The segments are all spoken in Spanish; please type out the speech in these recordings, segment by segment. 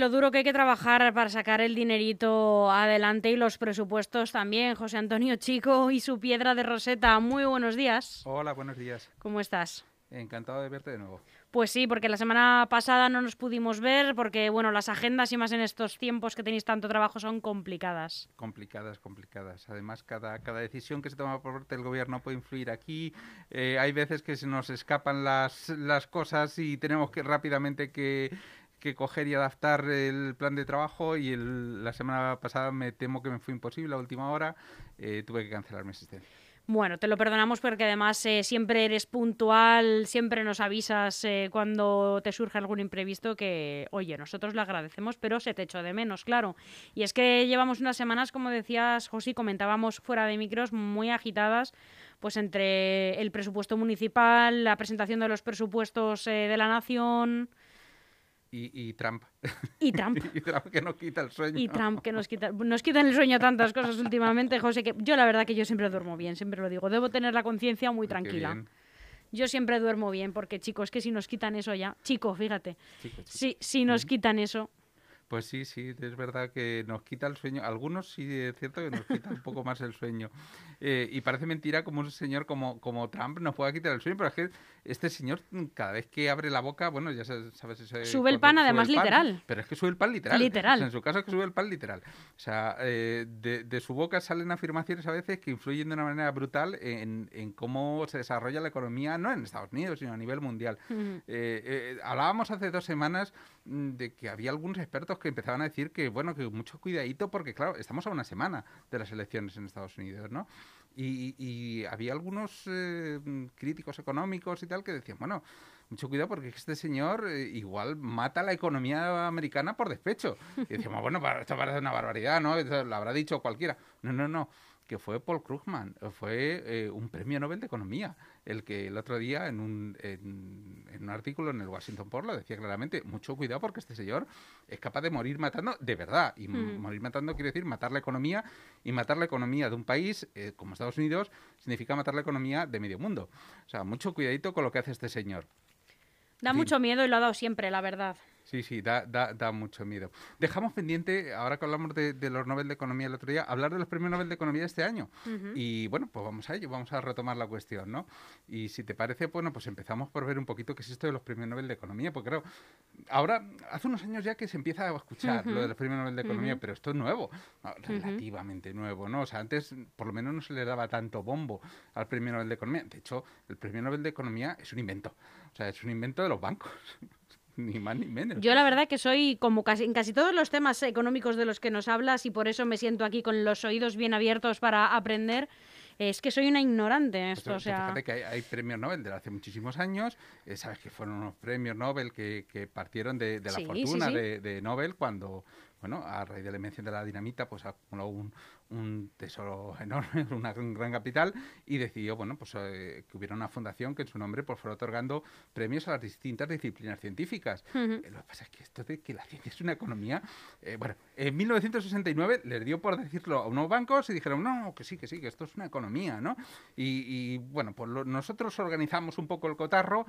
Lo duro que hay que trabajar para sacar el dinerito adelante y los presupuestos también. José Antonio Chico y su piedra de Roseta. Muy buenos días. Hola, buenos días. ¿Cómo estás? Encantado de verte de nuevo. Pues sí, porque la semana pasada no nos pudimos ver porque, bueno, las agendas y más en estos tiempos que tenéis tanto trabajo son complicadas. Complicadas, complicadas. Además, cada, cada decisión que se toma por parte del gobierno puede influir aquí. Eh, hay veces que se nos escapan las, las cosas y tenemos que rápidamente que que coger y adaptar el plan de trabajo y el, la semana pasada me temo que me fue imposible a última hora, eh, tuve que cancelar mi asistencia. Bueno, te lo perdonamos porque además eh, siempre eres puntual, siempre nos avisas eh, cuando te surge algún imprevisto que, oye, nosotros le agradecemos, pero se te echó de menos, claro. Y es que llevamos unas semanas, como decías, José, comentábamos fuera de micros, muy agitadas, pues entre el presupuesto municipal, la presentación de los presupuestos de la nación, y, Trump. Y Trump. y Trump que nos quita el sueño. Y Trump que nos quita. Nos quitan el sueño tantas cosas últimamente, José, que yo la verdad que yo siempre duermo bien, siempre lo digo. Debo tener la conciencia muy tranquila. Yo siempre duermo bien, porque chicos, que si nos quitan eso ya. Chico, fíjate. Si, si nos quitan eso, pues sí, sí, es verdad que nos quita el sueño. Algunos sí es cierto que nos quita un poco más el sueño. Eh, y parece mentira como un señor como, como Trump nos pueda quitar el sueño, pero es que este señor cada vez que abre la boca, bueno, ya sabes... sube el pan, además literal. Pero es que sube el pan literal. Literal. en su caso es que sube el pan literal. O sea, eh, de, su boca salen afirmaciones a veces que influyen de una manera brutal en, en cómo se desarrolla la economía, no en Estados Unidos, sino a nivel mundial. Eh, hablábamos hace dos semanas mm, de que había algunos expertos que empezaban a decir que, bueno, que mucho cuidadito porque, claro, estamos a una semana de las elecciones en Estados Unidos, ¿no? Y, había algunos eh, críticos económicos y tal que decían, bueno, mucho cuidado porque este señor eh, igual mata la economía americana por despecho. Y decíamos, bueno, esto parece una barbaridad, ¿no? lo habrá dicho cualquiera. No, no, no que fue Paul Krugman, fue eh, un premio Nobel de Economía, el que el otro día en un, en, un artículo en el Washington Post lo decía claramente, mucho cuidado porque este señor es capaz de morir matando de verdad, y morir matando quiere decir matar la economía, y matar la economía de un país eh, como Estados Unidos significa matar la economía de medio mundo. O sea, mucho cuidadito con lo que hace este señor. Da mucho miedo y lo ha dado siempre, la verdad. Sí, sí, da, da, da mucho miedo. Dejamos pendiente, ahora que hablamos de, los Nobel de Economía el otro día, hablar de los premios Nobel de Economía de este año. Y bueno, pues vamos a ello, vamos a retomar la cuestión, ¿no? Y si te parece, bueno, pues empezamos por ver un poquito qué es esto de los premios Nobel de Economía, porque claro, ahora, hace unos años ya que se empieza a escuchar lo de los premios Nobel de Economía, pero esto es nuevo, relativamente nuevo, ¿no? O sea, antes por lo menos no se le daba tanto bombo al premio Nobel de Economía. De hecho, el premio Nobel de Economía es un invento, o sea, es un invento de los bancos. ni más ni menos. Yo la verdad que soy como casi en casi todos los temas económicos de los que nos hablas y por eso me siento aquí con los oídos bien abiertos para aprender. Es que soy una ignorante en esto, o sea... Fíjate que hay, premios Nobel de hace muchísimos años, eh, sabes que fueron unos premios Nobel que, partieron de, la fortuna De, de, Nobel cuando, bueno, a raíz de la invención de la dinamita, pues acumuló un, un tesoro enorme, una gran, capital, y decidió, bueno, pues eh, que hubiera una fundación que en su nombre pues, fuera otorgando premios a las distintas disciplinas científicas. Eh, lo que pasa es que esto de que la ciencia es una economía, eh, bueno, en 1969 les dio por decirlo a unos bancos y dijeron, no, que sí, que sí, que esto es una economía, ¿no? Y, bueno, pues nosotros organizamos un poco el cotarro,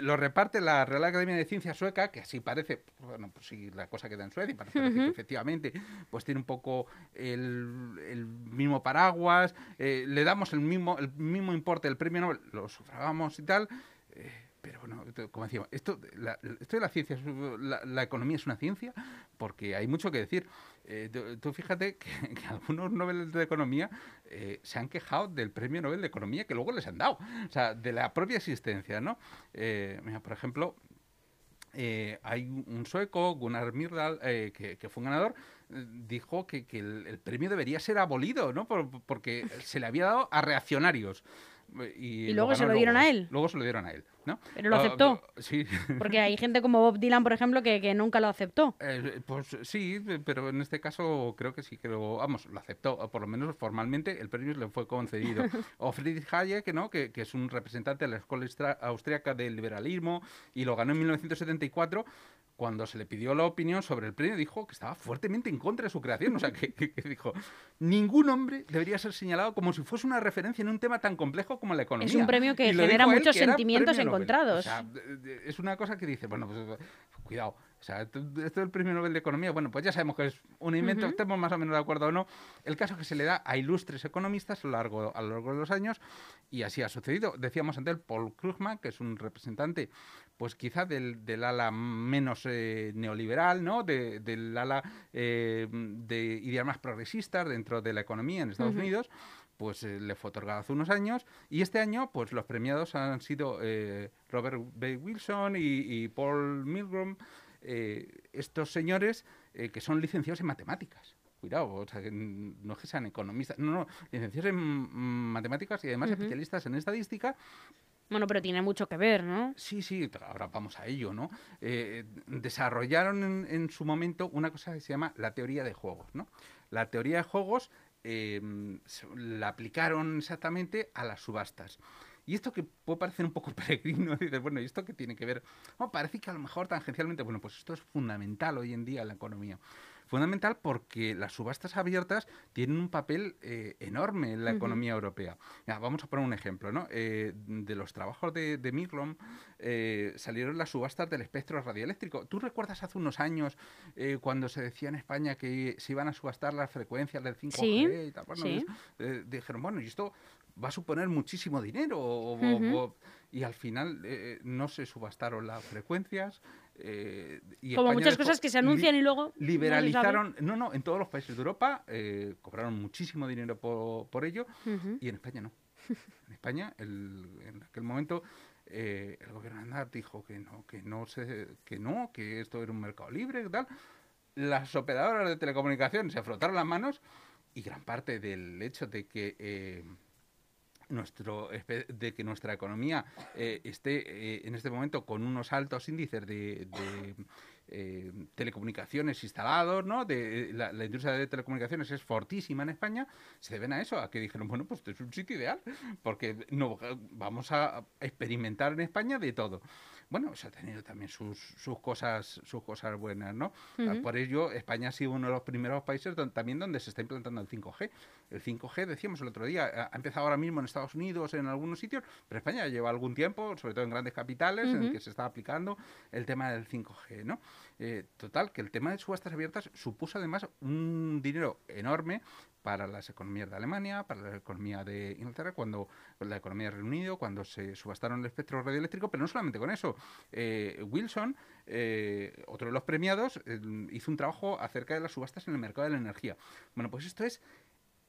lo reparte la Real Academia de Ciencias Sueca, que así parece, bueno, pues sí, la cosa queda en Suecia, y parece efectivamente, pues tiene un poco el el mismo paraguas, eh, le damos el mismo, el mismo importe del premio Nobel, lo sufragamos y tal. Eh, pero bueno, como decíamos, esto, esto de la ciencia, la, economía es una ciencia, porque hay mucho que decir. Eh, tú, fíjate que, algunos Nobel de Economía se han quejado del premio Nobel de Economía que luego les han dado, o sea, de la propia existencia, ¿no? mira, por ejemplo, hay un sueco, Gunnar Myrdal, que, que, fue un ganador, dijo que, que el, premio debería ser abolido, ¿no? porque se le había dado a reaccionarios. Y, luego se lo dieron a él. Luego se lo dieron a él, ¿no? Pero lo ah, aceptó. sí. Porque hay gente como Bob Dylan, por ejemplo, que, que nunca lo aceptó. Eh, pues sí, pero en este caso creo que sí que lo, vamos, lo aceptó. Por lo menos formalmente el premio le fue concedido. o Friedrich Hayek, ¿no? Que, que es un representante de la Escuela Austriaca del Liberalismo y lo ganó en 1974 cuando se le pidió la opinión sobre el premio, dijo que estaba fuertemente en contra de su creación. O sea, que, dijo, ningún hombre debería ser señalado como si fuese una referencia en un tema tan complejo como la economía. Es un premio que genera muchos sentimientos encontrados. O sea, es una cosa que dice, bueno, pues cuidado, O sea, esto es el premio Nobel de Economía. Bueno, pues ya sabemos que es un invento, estemos más o menos de acuerdo o no. El caso es que se le da a ilustres economistas a lo largo, a lo largo de los años y así ha sucedido. Decíamos antes Paul Krugman, que es un representante, pues quizá del, del ala menos eh, neoliberal, ¿no? De, del ala eh, de ideas más progresistas dentro de la economía en Estados Unidos pues eh, le fue otorgado hace unos años y este año pues los premiados han sido Robert B. Wilson y, Paul Milgrom estos señores que son licenciados en matemáticas cuidado, o sea, que no es que sean economistas, no, no, licenciados en matemáticas y además especialistas en estadística. Bueno, pero tiene mucho que ver, ¿no? Sí, sí, ahora vamos a ello, ¿no? Eh, desarrollaron en, su momento una cosa que se llama la teoría de juegos, ¿no? La teoría de juegos eh, la aplicaron exactamente a las subastas. Y esto que puede parecer un poco peregrino, dices, bueno, ¿y esto qué tiene que ver? Parece que a lo mejor tangencialmente, bueno, pues esto es fundamental hoy en día en la economía. Fundamental porque las subastas abiertas tienen un papel eh, enorme en la economía europea. vamos a poner un ejemplo, ¿no? Eh, de los trabajos de, de eh, salieron las subastas del espectro radioeléctrico. ¿Tú recuerdas hace unos años cuando se decía en España que se iban a subastar las frecuencias del 5G y tal? Bueno, dijeron, bueno, y esto va a suponer muchísimo dinero y al final no se subastaron las frecuencias eh, Como muchas cosas que se anuncian y luego... Liberalizaron, no, no, en todos los países de Europa eh, cobraron muchísimo dinero por, ello y en España no. En España, en aquel momento, eh, el gobierno de Andar dijo que no, que no, se, que no, que esto era un mercado libre y tal. Las operadoras de telecomunicaciones se frotaron las manos y gran parte del hecho de que nuestro, de que nuestra economía eh, esté eh, en este momento con unos altos índices de, eh, telecomunicaciones instalados, ¿no? De, la, industria de telecomunicaciones es fortísima en España, se deben a eso, a que dijeron, bueno, pues este es un sitio ideal, porque no vamos a experimentar en España de todo bueno, se ha tenido también sus, sus cosas sus cosas buenas, ¿no? Por ello, España ha sido uno de los primeros países también donde se está implantando el 5G. El 5G, decíamos el otro día, ha empezado ahora mismo en Estados Unidos, en algunos sitios, pero España lleva algún tiempo, sobre todo en grandes capitales, en el que se está aplicando el tema del 5G, ¿no? Eh, total, que el tema de subastas abiertas supuso además un dinero enorme para las economías de Alemania, para la economía de Inglaterra, cuando la economía de Reino Unido, cuando se subastaron el espectro radioeléctrico, pero no solamente con eso. Eh, Wilson, eh, otro de los premiados, hizo un trabajo acerca de las subastas en el mercado de la energía. Bueno, pues esto es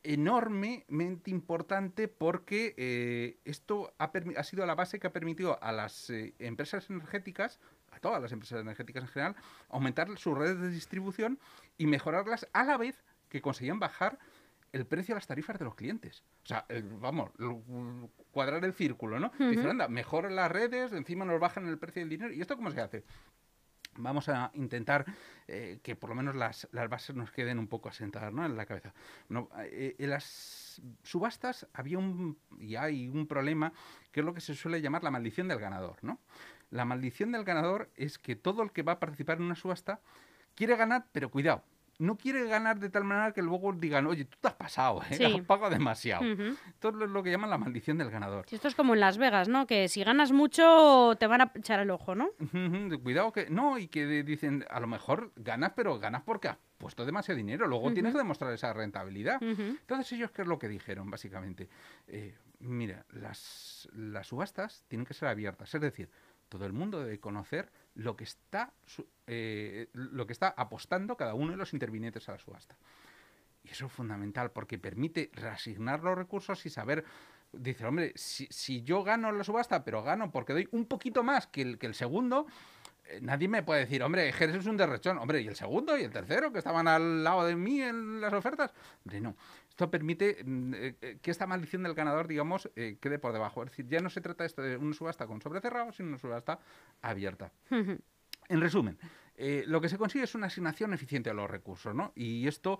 enormemente importante porque esto ha, ha, sido la base que ha permitido a las empresas energéticas, a todas las empresas energéticas en general, aumentar sus redes de distribución y mejorarlas a la vez que conseguían bajar el precio de las tarifas de los clientes. O sea, vamos, cuadrar el círculo, ¿no? Dicen, anda, mejoran las redes, encima nos bajan el precio del dinero. ¿Y esto cómo se hace? Vamos a intentar eh, que por lo menos las, bases nos queden un poco asentadas ¿no? en la cabeza. No, eh, en las subastas había un, y hay un problema que es lo que se suele llamar la maldición del ganador. ¿no? La maldición del ganador es que todo el que va a participar en una subasta quiere ganar, pero cuidado, no quiere ganar de tal manera que luego digan, oye, tú te has pasado, ¿eh? has pagado demasiado. Esto es lo que llaman la maldición del ganador. esto es como en Las Vegas, ¿no? Que si ganas mucho te van a echar el ojo, ¿no? Cuidado que no, y que dicen, a lo mejor ganas, pero ganas porque has puesto demasiado dinero, luego tienes que demostrar esa rentabilidad. Entonces ellos, ¿qué es lo que dijeron, básicamente? Eh, mira, las, las subastas tienen que ser abiertas, es decir, todo el mundo debe conocer lo que está, eh, lo que está apostando cada uno de los intervinientes a la subasta. Y eso es fundamental porque permite reasignar los recursos y saber, dice, hombre, si, yo gano la subasta, pero gano porque doy un poquito más que el, que el segundo, nadie me puede decir, hombre, es un derrechón. Hombre, ¿y el segundo y el tercero que estaban al lado de mí en las ofertas? Hombre, no. Esto permite mm, eh, que esta maldición del ganador, digamos, eh, quede por debajo. Es decir, ya no se trata esto de una subasta con sobrecerrado, sino una subasta abierta. En resumen, eh, lo que se consigue es una asignación eficiente a los recursos, ¿no? Y esto,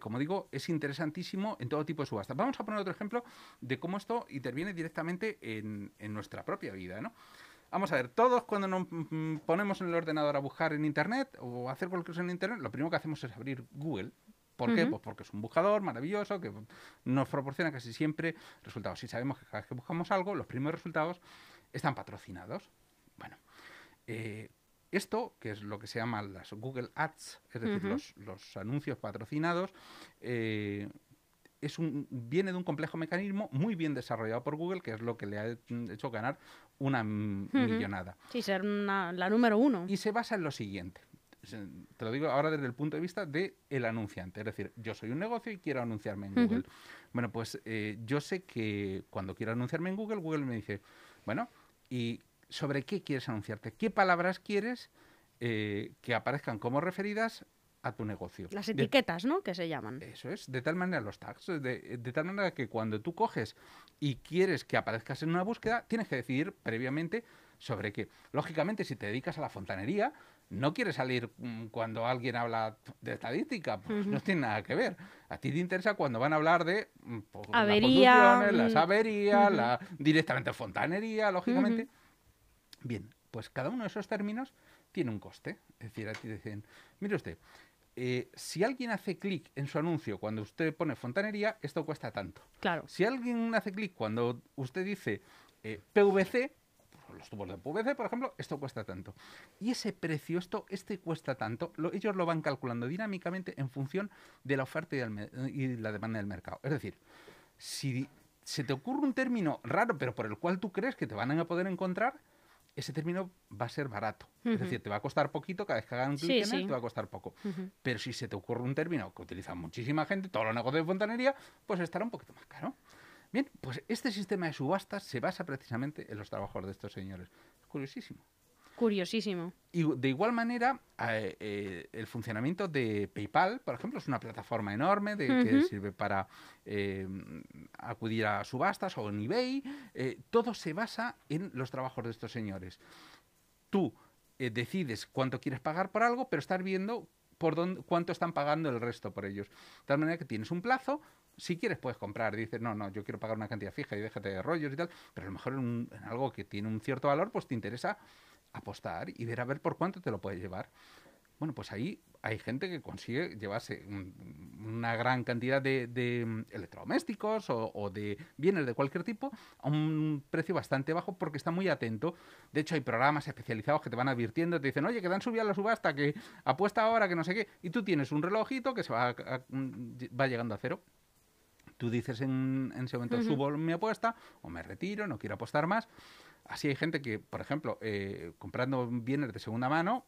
como digo, es interesantísimo en todo tipo de subastas. Vamos a poner otro ejemplo de cómo esto interviene directamente en, en nuestra propia vida, ¿no? Vamos a ver, todos cuando nos mm, ponemos en el ordenador a buscar en Internet o hacer cualquier cosa en Internet, lo primero que hacemos es abrir Google ¿Por qué? Pues porque es un buscador maravilloso que nos proporciona casi siempre resultados. Si sabemos que cada vez que buscamos algo, los primeros resultados están patrocinados. Bueno, eh, Esto, que es lo que se llama las Google Ads, es decir, los, anuncios patrocinados, eh, es un, viene de un complejo mecanismo muy bien desarrollado por Google, que es lo que le ha hecho ganar una millonada. Sí, ser la número uno. Y se basa en lo siguiente. Te lo digo ahora desde el punto de vista del el anunciante. Es decir, yo soy un negocio y quiero anunciarme en Google. Bueno, pues eh, yo sé que cuando quiero anunciarme en Google, Google me dice, bueno, ¿y sobre qué quieres anunciarte, qué palabras quieres eh, que aparezcan como referidas a tu negocio. Las etiquetas, ¿no? Que se llaman. Eso es, de tal manera los tags, de, tal manera que cuando tú coges y quieres que aparezcas en una búsqueda, tienes que decidir previamente sobre qué. Lógicamente, si te dedicas a la fontanería, no quieres salir mm, cuando alguien habla de estadística, pues no tiene nada que ver. A ti te interesa cuando van a hablar de mm, pues, avería, las averías, la, directamente fontanería, lógicamente. Bien, pues cada uno de esos términos tiene un coste. Es decir, a ti dicen, mire usted, eh, si alguien hace clic en su anuncio cuando usted pone fontanería, esto cuesta tanto. Claro. Si alguien hace clic cuando usted dice eh, PVC, pues, los tubos de PVC, por ejemplo, esto cuesta tanto. Y ese precio, esto, este cuesta tanto, ellos lo van calculando dinámicamente en función de la oferta y la demanda del mercado. Es decir, si se te ocurre un término raro, pero por el cual tú crees que te van a poder encontrar, ese término va a ser barato. Es decir, te va a costar poquito, cada vez que hagan un clic en él, te va a costar poco. Pero si se te ocurre un término que utiliza muchísima gente, todos los negocios de fontanería, pues estará un poquito más caro. Bien, pues este sistema de subastas se basa precisamente en los trabajos de estos señores. Es curiosísimo. Curiosísimo. Y de igual manera, eh, eh, el funcionamiento de PayPal, por ejemplo, es una plataforma enorme de, que sirve para eh, acudir a subastas o en eBay. todo se basa en los trabajos de estos señores. Tú decides cuánto quieres pagar por algo, pero estás viendo por dónde, cuánto están pagando el resto por ellos. De tal manera que tienes un plazo, si quieres puedes comprar, dices, no, no, yo quiero pagar una cantidad fija y déjate de rollos y tal, pero a lo mejor en algo que tiene un cierto valor, pues te interesa apostar y ver a ver por cuánto te lo puedes llevar. Bueno, pues ahí hay gente que consigue llevarse una gran cantidad de, mm, electrodomésticos o, de bienes de cualquier tipo a un precio bastante bajo porque está muy atento. De hecho, hay programas especializados que te van advirtiendo, te dicen, oye, que dan subida a la subasta, que apuesta ahora, que no sé qué, y tú tienes un relojito que se va, mm, va llegando a cero. Tú dices en, ese momento, subo mi apuesta o me retiro, no quiero apostar más. Así hay gente que, por ejemplo, eh, comprando bienes de segunda mano,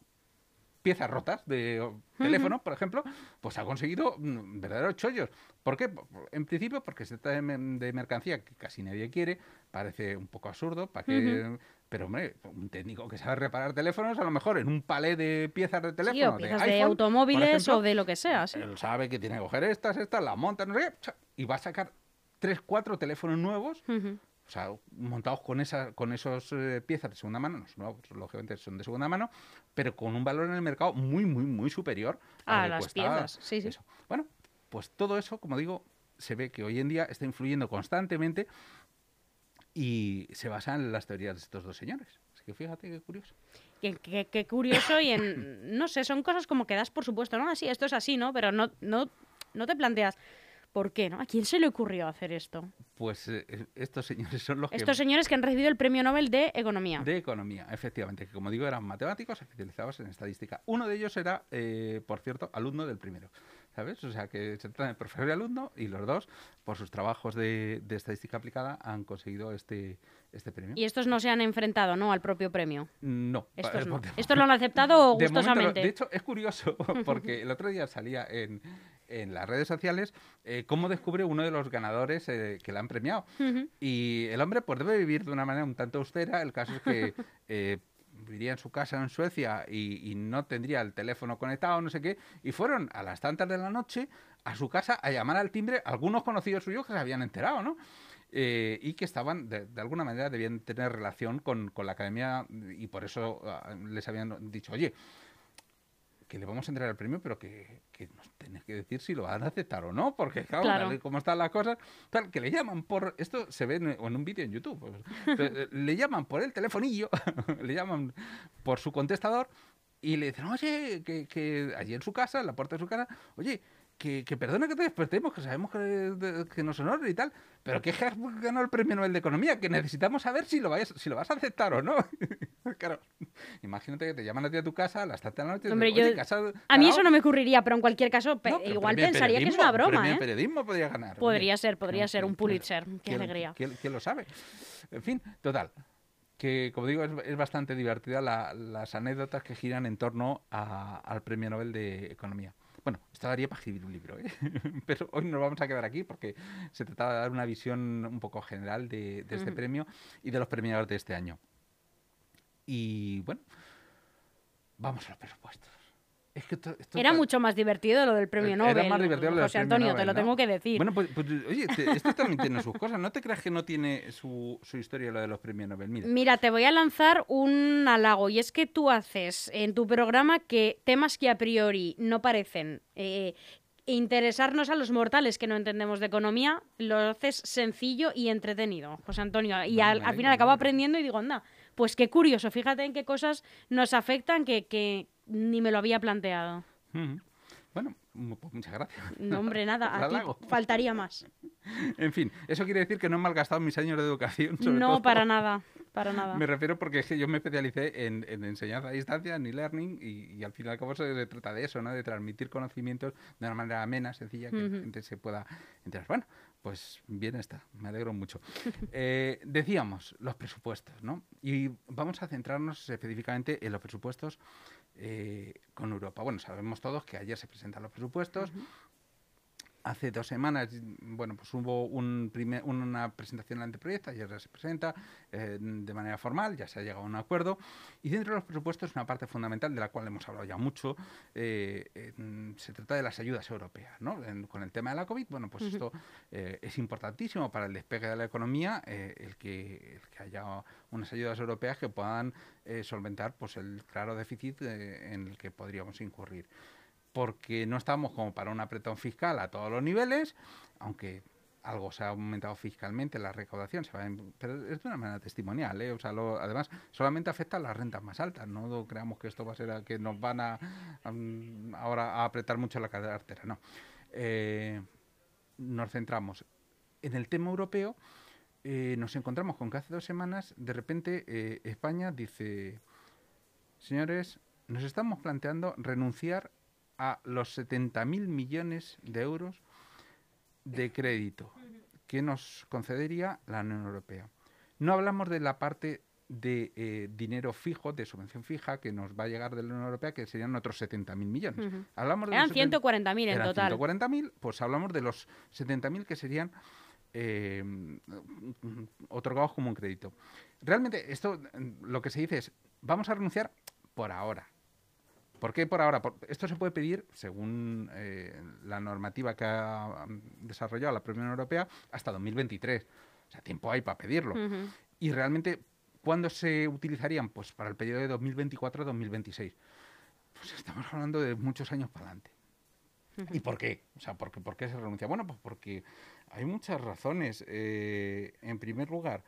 piezas rotas de teléfono, por ejemplo, pues ha conseguido mm, verdaderos chollos. ¿Por qué? En principio porque se trata de, mercancía que casi nadie quiere, parece un poco absurdo, para que... Pero, hombre, un técnico que sabe reparar teléfonos, a lo mejor en un palé de piezas de teléfono, o piezas de, automóviles o de lo que sea. Él sabe que tiene que coger estas, estas, las monta, no sé y va a sacar tres, cuatro teléfonos nuevos o sea, montados con, esa, con esos eh, piezas de segunda mano, no, lógicamente son de segunda mano, pero con un valor en el mercado muy, muy, muy superior a, las piezas. Sí, sí. Bueno, pues todo eso, como digo, se ve que hoy en día está influyendo constantemente y se basa en las teorías de estos dos señores. Así que fíjate qué curioso. Qué, qué, curioso y en, no sé, son cosas como que das por supuesto, ¿no? Así, esto es así, ¿no? Pero no, no, no te planteas ¿Por qué? ¿no? ¿A quién se le ocurrió hacer esto? Pues eh, eh, estos señores son los que... Estos señores que han recibido el Premio Nobel de Economía. De Economía, efectivamente, que como digo eran matemáticos especializados en estadística. Uno de ellos era, eh, por cierto, alumno del primero. ¿Sabes? O sea, que se trata de profesor y alumno y los dos, por sus trabajos de, estadística aplicada, han conseguido este, este premio. Y estos no se han enfrentado, ¿no?, al propio premio. No. Estos, no. estos lo han aceptado gustosamente. de hecho, es curioso, porque el otro día salía en, en las redes sociales eh, cómo descubre uno de los ganadores eh, que le han premiado. Y el hombre pues debe vivir de una manera un tanto austera. El caso es que eh, viviría en su casa en Suecia y, no tendría el teléfono conectado, no sé qué. Y fueron a las tantas de la noche a su casa a llamar al timbre algunos conocidos suyos que se habían enterado, ¿no? y que estaban, de, alguna manera, debían tener relación con, con la academia y por eso ah, les habían dicho, oye, que le vamos a entregar el premio, pero que, que nos tenés que decir si lo van a aceptar o no, porque claro, como están las cosas, tal, que le llaman por, esto se ve en, un vídeo en YouTube, pues, eh, le llaman por el telefonillo, le llaman por su contestador y le dicen, oye, que, que allí en su casa, en la puerta de su casa, oye, que, que perdona que te despertemos, que sabemos que, que nos honor y tal, pero que has ganado el premio Nobel de Economía, que necesitamos saber si lo, vayas, si lo vas a aceptar o no. claro, imagínate que te llaman a ti a tu casa a las tarde de la noche. Hombre, yo, a mí eso no me ocurriría, pero en cualquier caso, igual pensaría que es una broma. ¿eh? periodismo podría ganar. Podría ser, podría ser un Pulitzer. Qué alegría. ¿quién, lo sabe? En fin, total que, como digo, es, bastante divertida las anécdotas que giran en torno al Premio Nobel de Economía. Bueno, esto daría para escribir un libro, ¿eh? pero hoy nos vamos a quedar aquí porque se trataba de dar una visión un poco general de, este premio y de los premiados de este año. Y bueno, vamos a los presupuestos. Era mucho más divertido lo del premio Nobel. Era más divertido lo del José Antonio, te lo tengo que decir. Bueno, pues, pues oye, esto también tiene sus cosas. No te creas que no tiene su, su, historia lo de los premios Nobel. Mira. Mira, te voy a lanzar un halago. Y es que tú haces en tu programa que temas que a priori no parecen eh, interesarnos a los mortales que no entendemos de economía, lo haces sencillo y entretenido, José Antonio. Y al, final acabo aprendiendo y digo, anda, pues qué curioso, fíjate en qué cosas nos afectan que, que ni me lo había planteado. Bueno, pues muchas gracias. No, hombre, nada, a ti faltaría más. En fin, eso quiere decir que no he malgastado mis años de educación. no, para nada, para nada. Me refiero porque es que yo me especialicé en, enseñanza a distancia, en e-learning, y, al fin y al cabo se trata de eso, ¿no? De transmitir conocimientos de una manera amena, sencilla, que la gente se pueda enterar. Bueno, pues bien está, me alegro mucho. Eh, decíamos, los presupuestos, ¿no? Y vamos a centrarnos específicamente en los presupuestos eh, con Europa. Bueno, sabemos todos que ayer se presentan los presupuestos, hace dos semanas, bueno, pues hubo un primer, una presentación del anteproyecto, ayer se presenta eh, de manera formal, ya se ha llegado a un acuerdo, y dentro de los presupuestos una parte fundamental de la cual hemos hablado ya mucho, eh, se trata de las ayudas europeas, ¿no? con el tema de la COVID, bueno, pues esto eh, es importantísimo para el despegue de la economía, el que, el, que, haya unas ayudas europeas que puedan solventar pues el claro déficit en el que podríamos incurrir porque no estamos como para un apretón fiscal a todos los niveles, aunque algo se ha aumentado fiscalmente, la recaudación se va pero es de una manera testimonial, ¿eh? o sea, además solamente afecta a las rentas más altas, no creamos que esto va a ser a, que nos van a, ahora a apretar mucho la cartera, no. Eh, nos centramos en el tema europeo, eh, nos encontramos con que hace dos semanas, de repente, eh, España dice, señores, nos estamos planteando renunciar a los 70.000 millones de euros de crédito que nos concedería la Unión Europea. No hablamos de la parte de eh, dinero fijo, de subvención fija, que nos va a llegar de la Unión Europea, que serían otros 70.000 millones. hablamos de Eran 140.000 en total. 140.000, pues hablamos de los 70.000 que serían eh, otorgados como un crédito. Realmente, esto lo que se dice es, vamos a renunciar por ahora. ¿Por qué por ahora? esto se puede pedir, según eh, la normativa que ha desarrollado la Unión Europea, hasta 2023. O sea, tiempo hay para pedirlo. Y realmente, ¿cuándo se utilizarían? Pues para el periodo de 2024-2026. Pues estamos hablando de muchos años para adelante. ¿Y por qué? O sea, ¿por qué, ¿por qué se renuncia? Bueno, pues porque hay muchas razones. Eh, en primer lugar,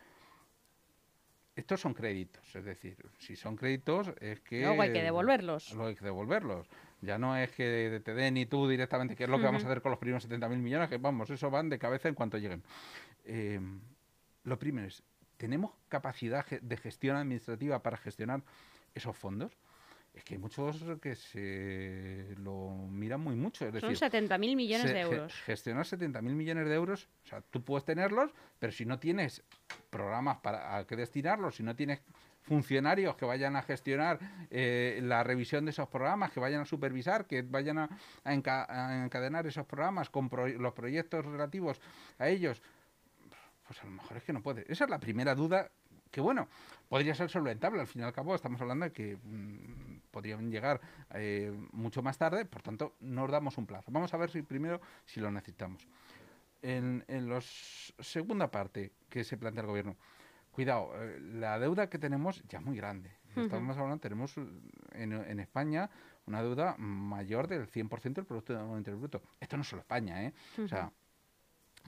estos son créditos, es decir, si son créditos es que... Luego hay que devolverlos. Luego hay que devolverlos. Ya no es que te den y tú directamente, que es lo que vamos a hacer con los primeros 70.000 millones, que vamos, eso van de cabeza en cuanto lleguen. Eh, lo primero es, ¿tenemos capacidad de gestión administrativa para gestionar esos fondos? Es que hay muchos que se lo miran muy mucho. Es Son 70.000 millones de euros. gestionar 70.000 millones de euros, o sea, tú puedes tenerlos, pero si no tienes programas para a qué destinarlos, si no tienes funcionarios que vayan a gestionar eh, la revisión de esos programas, que vayan a supervisar, que vayan a, encadenar esos programas con los proyectos relativos a ellos, pues a lo mejor es que no puede. Esa es la primera duda que bueno, podría ser solventable. Al fin y al cabo, estamos hablando de que mm, podrían llegar eh, mucho más tarde, por tanto, nos damos un plazo. Vamos a ver si primero si lo necesitamos. En, la segunda parte que se plantea el gobierno, cuidado, eh, la deuda que tenemos ya es muy grande. Estamos hablando, tenemos en, en, España una deuda mayor del 100% del Producto Interno Bruto. Esto no es solo España, ¿eh? O sea,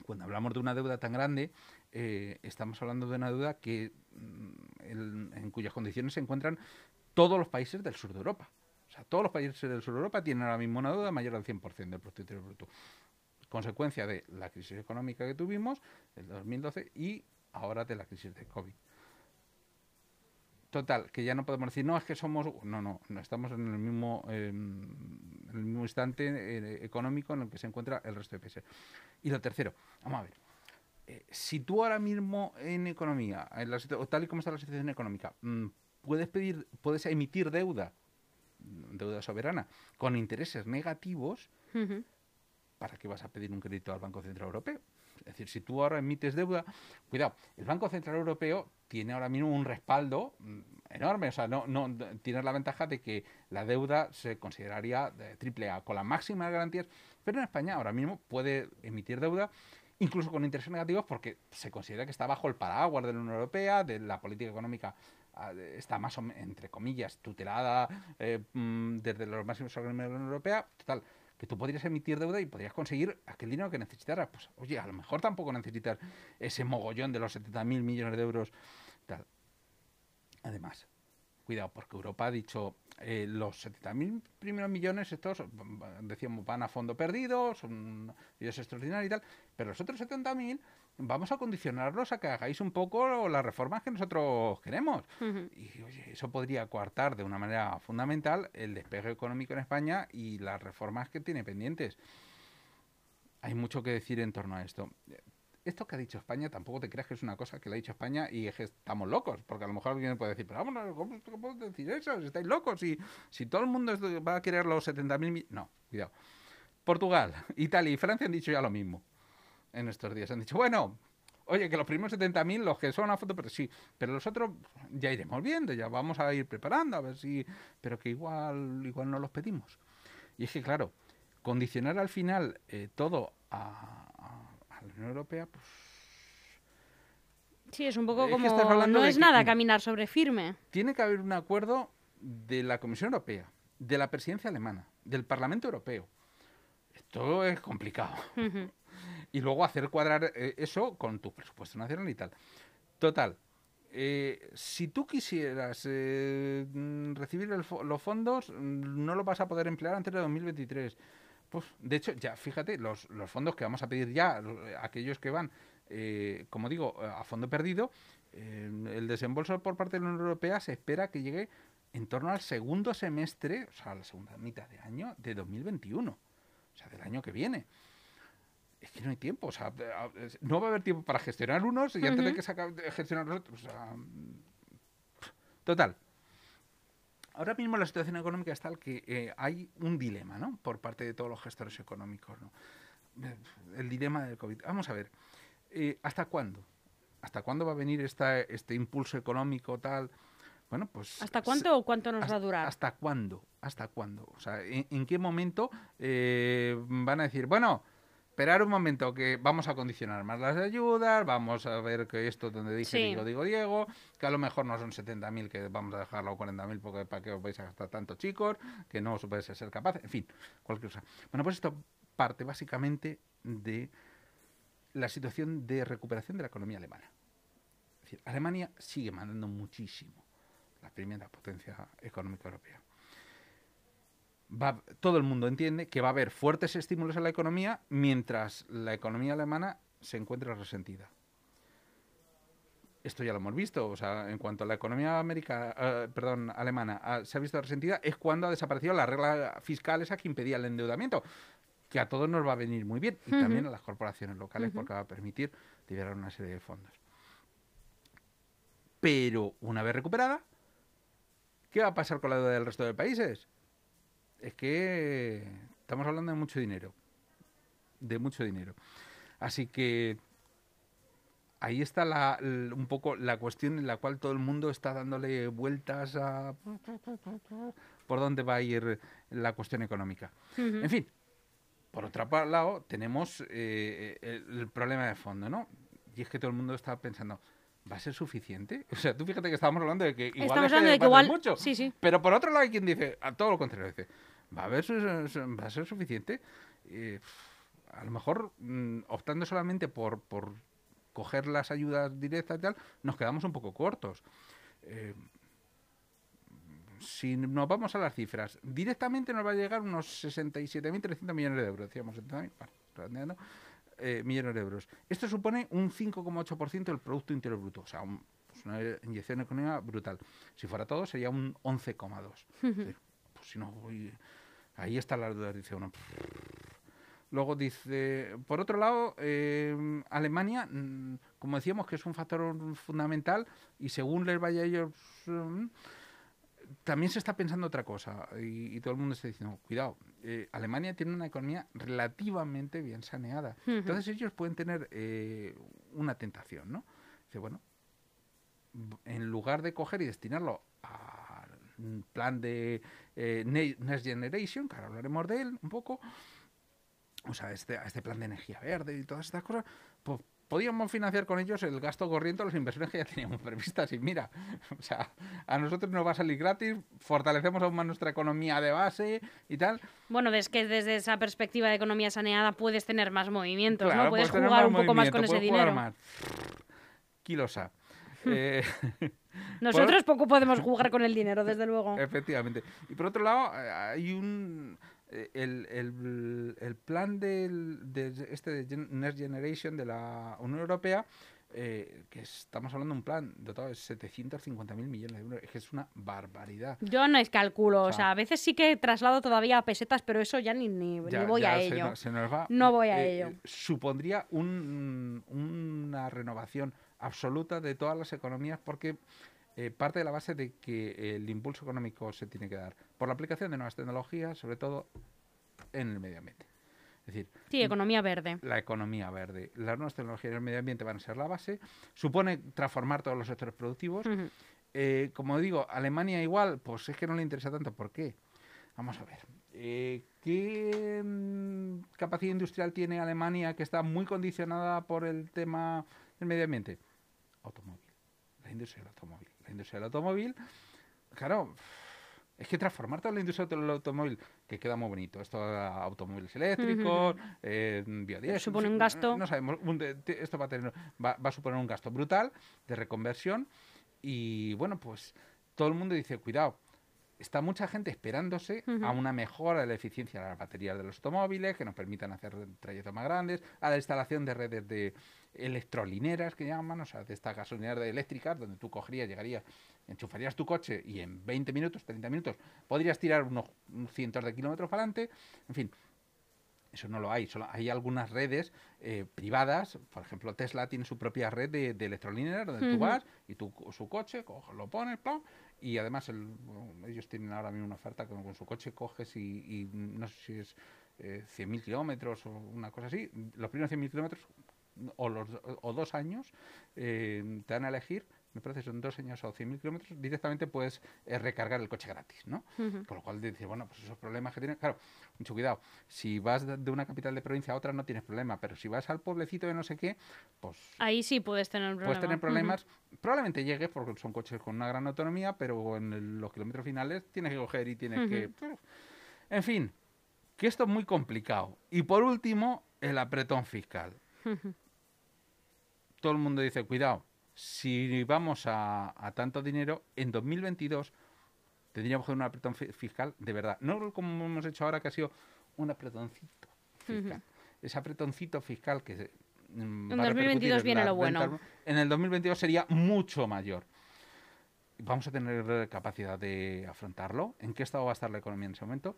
cuando hablamos de una deuda tan grande, eh, estamos hablando de una deuda que, mm, en cuyas condiciones se encuentran todos los países del sur de Europa. O sea, todos los países del sur de Europa tienen ahora mismo una deuda mayor al 100% del Producto Interior Bruto. Consecuencia de la crisis económica que tuvimos, el 2012, y ahora de la crisis de COVID. Total, que ya no podemos decir, no, es que somos. No, no, no estamos en el mismo, em, instante eh, económico en el que se encuentra el resto de países. Y lo tercero, vamos a ver. Eh, si tú ahora mismo en economía, en la, tal y como está la situación económica, mm, puedes pedir, puedes emitir deuda, deuda soberana, con intereses negativos, ¿para qué vas a pedir un crédito al Banco Central Europeo? Es decir, si tú ahora emites deuda, cuidado, el Banco Central Europeo tiene ahora mismo un respaldo mm, enorme, o sea, no, no tiene la ventaja de que la deuda se consideraría de triple A, con las máximas garantías, pero en España ahora mismo puede emitir deuda incluso con intereses negativos porque se considera que está bajo el paraguas de la Unión Europea, de la política económica está más o menos, entre comillas, tutelada eh, mm, desde los máximos organismos de la Unión Europea, total, que tú podrías emitir deuda y podrías conseguir aquel dinero que necesitaras. Pues, oye, a lo mejor tampoco necesitas ese mogollón de los 70.000 millones de euros. Además, cuidado, porque Europa ha dicho, eh, los 70.000 primeros millones, estos, decíamos, van a fondo perdido, son ellos extraordinarios y tal, pero los otros 70.000 vamos a condicionarlos a que hagáis un poco las reformas que nosotros queremos. Y oye, eso podría coartar de una manera fundamental el despegue económico en España y las reformas que tiene pendientes. Hay mucho que decir en torno a esto. Esto que ha dicho España tampoco te creas que es una cosa que le ha dicho España y es que estamos locos, porque a lo mejor alguien puede decir, pero vamos, ¿cómo, puedo decir eso? Si estáis locos, si, si todo el mundo va a querer los 70.000... No, cuidado. Portugal, Italia y Francia han dicho ya lo mismo en estos días. Han dicho, bueno, oye, que los primeros 70.000, los que son a foto, pero sí, pero los otros ya iremos viendo, ya vamos a ir preparando, a ver si, pero que igual, igual no los pedimos. Y es que, claro, condicionar al final eh, todo a, la Unión Europea, pues... Sí, es un poco como... No es nada caminar sobre firme. Tiene que haber un acuerdo de la Comisión Europea, de la presidencia alemana, del Parlamento Europeo. Esto es complicado y luego hacer cuadrar eh, eso con tu presupuesto nacional y tal. Total, eh, si tú quisieras eh, mm, recibir los fondos, mm, no lo vas a poder emplear antes de 2023. Pues, de hecho, ya fíjate, los, los fondos que vamos a pedir ya, aquellos que van, como digo, a fondo perdido, el desembolso por parte de la Unión Europea se espera que llegue en torno al segundo semestre, o sea, a la segunda mitad de año de 2021, o sea, del año que viene es que no hay tiempo, o sea, no va a haber tiempo para gestionar unos y antes de que se acabe gestionar los otros. O sea, total. Ahora mismo la situación económica es tal que eh, hay un dilema, ¿no? Por parte de todos los gestores económicos, ¿no? El dilema del COVID. Vamos a ver, eh, ¿hasta cuándo? ¿Hasta cuándo va a venir esta, este impulso económico tal? Bueno, pues... ¿Hasta cuánto o cuánto nos va a durar? ¿Hasta cuándo? ¿Hasta cuándo? O sea, ¿en, qué momento eh, van a decir, bueno, esperar un momento que vamos a condicionar más las ayudas, vamos a ver que esto donde dije digo, digo Diego, que a lo mejor no son 70.000 que vamos a dejarlo a 40.000 porque para qué os vais a gastar tanto chicos, que no os vais a ser capaces, en fin, cualquier cosa. Bueno, pues esto parte básicamente de la situación de recuperación de la economía alemana. Es decir, Alemania sigue mandando muchísimo, la primera potencia económica europea todo el mundo entiende que va a haber fuertes estímulos en la economía mientras la economía alemana se encuentra resentida. Esto ya lo hemos visto, o sea, en cuanto a la economía americana, eh, perdón, alemana ah, se ha visto resentida, es cuando ha desaparecido la regla fiscal esa que impedía el endeudamiento, que a todos nos va a venir muy bien, y también a las corporaciones locales, porque va a permitir liberar una serie de fondos. Pero una vez recuperada, ¿qué va a pasar con la deuda del resto de países? Es que estamos hablando de mucho dinero. De mucho dinero. Así que ahí está la, un poco la cuestión en la cual todo el mundo está dándole vueltas a por dónde va a ir la cuestión económica. En fin, por otro lado, tenemos eh, el, problema de fondo, ¿no? Y es que todo el mundo está pensando, ¿va a ser suficiente? O sea, tú fíjate que estábamos hablando de que igual estamos hablando de que igual... mucho. Sí, sí. Pero por otro lado hay quien dice, a todo lo contrario, dice, ¿va a, haber, va a ser suficiente? a lo mejor, mm, optando solamente por, por coger las ayudas directas y tal, nos quedamos un poco cortos. Eh, si nos vamos a las cifras, directamente nos va a llegar unos 67.300 millones de euros, decíamos, bueno, eh, millones de euros. Esto supone un 5,8% del Producto Interior Bruto, o sea, pues una inyección económica brutal. Si fuera todo, sería un 11,2%. pues si no, ahí está la duda, dice uno. Luego dice, por otro lado, eh, Alemania, mm, como decíamos, que es un factor fundamental y según les vaya ellos, mm, también se está pensando otra cosa y, todo el mundo está diciendo, cuidado, eh, Alemania tiene una economía relativamente bien saneada. Entonces ellos pueden tener eh, una tentación, ¿no? Dice, bueno, en lugar de coger y destinarlo al plan de Next Generation, que ahora hablaremos de él un poco, o sea, este, este plan de energía verde y todas estas cosas, pues podíamos financiar con ellos el gasto corriente o las inversiones que ya teníamos previstas. Y mira, o sea, a nosotros nos va a salir gratis, fortalecemos aún más nuestra economía de base y tal. Bueno, es que desde esa perspectiva de economía saneada puedes tener más movimientos, ¿no? Puedes, jugar un poco más con ese dinero. Más. Kilosa. eh, Nosotros poco podemos jugar con el dinero, desde luego. Efectivamente. Y por otro lado, eh, hay un eh, el, el, el plan del, de este de Next Generation de la Unión Europea, eh, que estamos hablando de un plan dotado de 750.000 millones de euros, que es una barbaridad. Yo no es cálculo, o sea, a veces sí que traslado todavía a pesetas, pero eso ya ni, ni, voy a ello. No voy a eh, ello. supondría un, una renovación absoluta de todas las economías porque eh, parte de la base de que el impulso económico se tiene que dar por la aplicación de nuevas tecnologías, sobre todo en el medio ambiente. Es decir, sí, economía verde. La economía verde. Las nuevas tecnologías en el medio ambiente van a ser la base. Supone transformar todos los sectores productivos. Eh, como digo, Alemania igual, pues es que no le interesa tanto. ¿Por qué? Vamos a ver. Eh, ¿Qué mm, capacidad industrial tiene Alemania que está muy condicionada por el tema del medio ambiente? Automóvil. La industria del automóvil la industria del automóvil, claro, es que transformar toda la industria del automóvil, que queda muy bonito, esto automóviles eléctricos, eh, biodiesel... Supone un gasto... No, sabemos, esto va a, tener, va, a suponer un gasto brutal de reconversión y, bueno, pues todo el mundo dice, cuidado, está mucha gente esperándose a una mejora de la eficiencia de las baterías de los automóviles, que nos permitan hacer trayectos más grandes, a la instalación de redes de electrolineras que llaman, o sea, de estas gasolineras eléctricas, donde tú cogerías, llegarías, enchufarías tu coche y en 20 minutos, 30 minutos, podrías tirar unos, cientos de kilómetros para adelante, en fin. Eso no lo hay, solo hay algunas redes eh, privadas, por ejemplo Tesla tiene su propia red de, de electrolineras donde tú vas y tú su coche, lo pones, y además ellos tienen ahora mismo una oferta con, con su coche coges y, no sé si es eh, 100.000 kilómetros o una cosa así, los primeros 100.000 kilómetros o, los, o dos años eh, te dan a elegir me parece son dos años o 100.000 kilómetros, directamente puedes eh, recargar el coche gratis, ¿no? Con lo cual dices, bueno, pues esos problemas que tienes, claro, mucho cuidado, si vas de una capital de provincia a otra no tienes problema, pero si vas al pueblecito de no sé qué, pues... Ahí sí puedes tener problemas. Puedes tener problemas, probablemente llegues porque son coches con una gran autonomía, pero en los kilómetros finales tienes que coger y tienes que... En fin, que esto es muy complicado. Y por último, el apretón fiscal. Todo el mundo dice, cuidado, si vamos a, tanto dinero, en 2022 tendríamos que hacer un apretón fiscal de verdad. No como hemos hecho ahora, que ha sido un apretoncito fiscal. Ese apretoncito fiscal que... Mm, en 2022 viene lo bueno. En el 2022 sería mucho mayor. ¿Vamos a tener capacidad de afrontarlo? ¿En qué estado va a estar la economía en ese momento?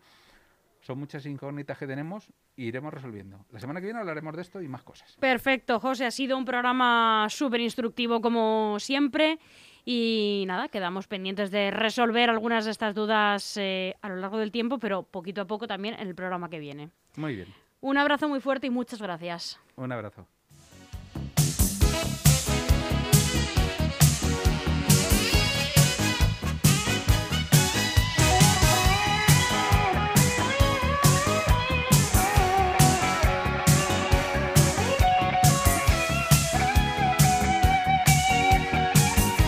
Son muchas incógnitas que tenemos e iremos resolviendo. La semana que viene hablaremos de esto y más cosas. Perfecto, José. Ha sido un programa súper instructivo como siempre. Y nada, quedamos pendientes de resolver algunas de estas dudas eh, a lo largo del tiempo, pero poquito a poco también en el programa que viene. Muy bien. Un abrazo muy fuerte y muchas gracias. Un abrazo.